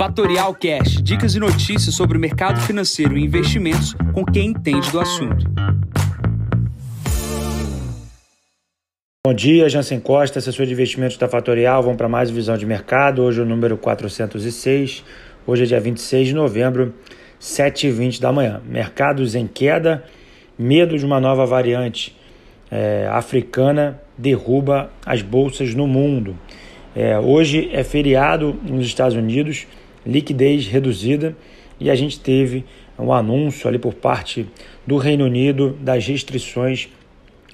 Fatorial Cash, dicas e notícias sobre o mercado financeiro e investimentos com quem entende do assunto. Bom dia, Jansen Costa, assessor de investimentos da Fatorial. Vamos para mais visão de mercado. Hoje o número 406. Hoje é dia 26 de novembro, 7h20 da manhã. Mercados em queda, medo de uma nova variante é, africana derruba as bolsas no mundo. É, hoje é feriado nos Estados Unidos, liquidez reduzida e a gente teve um anúncio ali por parte do Reino Unido das restrições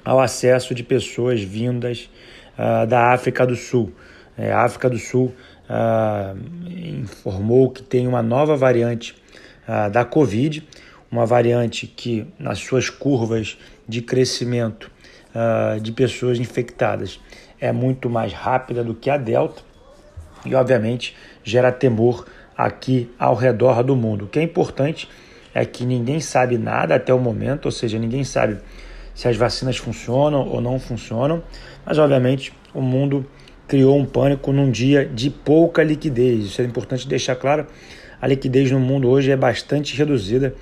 ao acesso de pessoas vindas uh, da África do Sul. É, a África do Sul uh, informou que tem uma nova variante uh, da Covid, uma variante que, nas suas curvas de crescimento de pessoas infectadas, é muito mais rápida do que a Delta e, obviamente, gera temor aqui ao redor do mundo. O que é importante é que ninguém sabe nada até o momento, ou seja, ninguém sabe se as vacinas funcionam ou não funcionam, mas obviamente o mundo criou um pânico num dia de pouca liquidez. Isso é importante deixar claro. A liquidez no mundo hoje é bastante reduzida,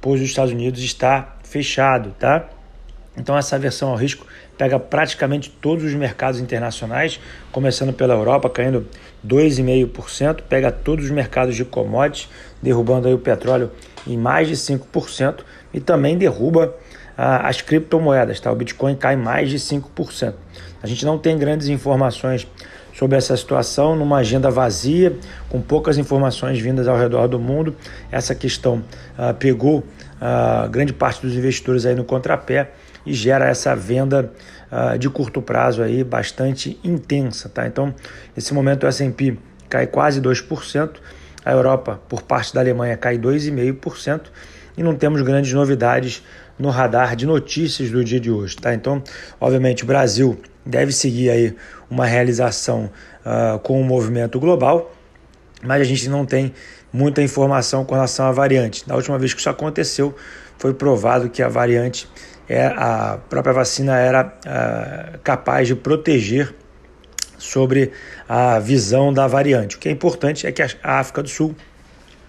pois os Estados Unidos está fechado, tá? Então essa versão ao risco pega praticamente todos os mercados internacionais, começando pela Europa, caindo 2,5%, pega todos os mercados de commodities, derrubando aí o petróleo em mais de 5% e também derruba ah, as criptomoedas, tá? O Bitcoin cai mais de 5%. A gente não tem grandes informações sobre essa situação, numa agenda vazia, com poucas informações vindas ao redor do mundo. Essa questão ah, pegou ah, grande parte dos investidores aí no contrapé e gera essa venda uh, de curto prazo aí bastante intensa, tá? Então, nesse momento o S&P cai quase 2%, a Europa, por parte da Alemanha, cai 2,5% e não temos grandes novidades no radar de notícias do dia de hoje, tá? Então, obviamente, o Brasil deve seguir aí uma realização uh, com o movimento global, mas a gente não tem muita informação com relação à variante. Da última vez que isso aconteceu, foi provado que a variante é, a própria vacina era é, capaz de proteger sobre a visão da variante. O que é importante é que a África do Sul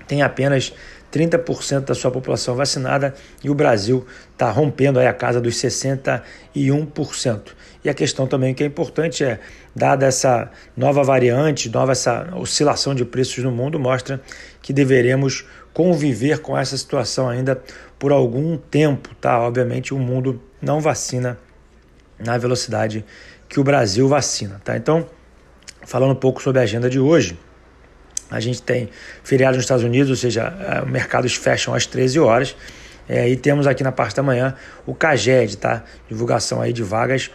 tem apenas 30% da sua população vacinada e o Brasil está rompendo aí a casa dos 61%. E a questão também que é importante é, dada essa nova variante, nova essa oscilação de preços no mundo, mostra que deveremos conviver com essa situação ainda por algum tempo, tá? Obviamente o mundo não vacina na velocidade que o Brasil vacina, tá? Então, falando um pouco sobre a agenda de hoje, a gente tem feriado nos Estados Unidos, ou seja, mercados fecham às 13 horas. É, e temos aqui na parte da manhã o CAGED, tá? Divulgação aí de vagas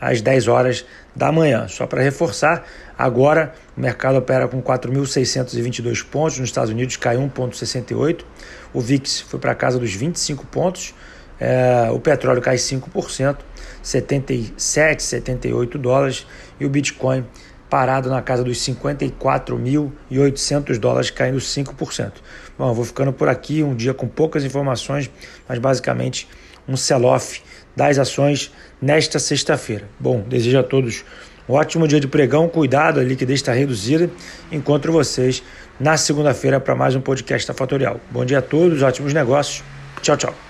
às 10 horas da manhã. Só para reforçar, agora o mercado opera com 4.622 pontos, nos Estados Unidos cai 1,68, o VIX foi para casa dos 25 pontos, é, o petróleo cai 5%, 77, 78 dólares, e o Bitcoin parado na casa dos 54.800 dólares, caindo 5%. Bom, eu vou ficando por aqui, um dia com poucas informações, mas basicamente um sell-off das ações nesta sexta-feira. Bom, desejo a todos um ótimo dia de pregão, cuidado, a liquidez está reduzida. Encontro vocês na segunda-feira para mais um podcast da Fatorial. Bom dia a todos, ótimos negócios. Tchau, tchau.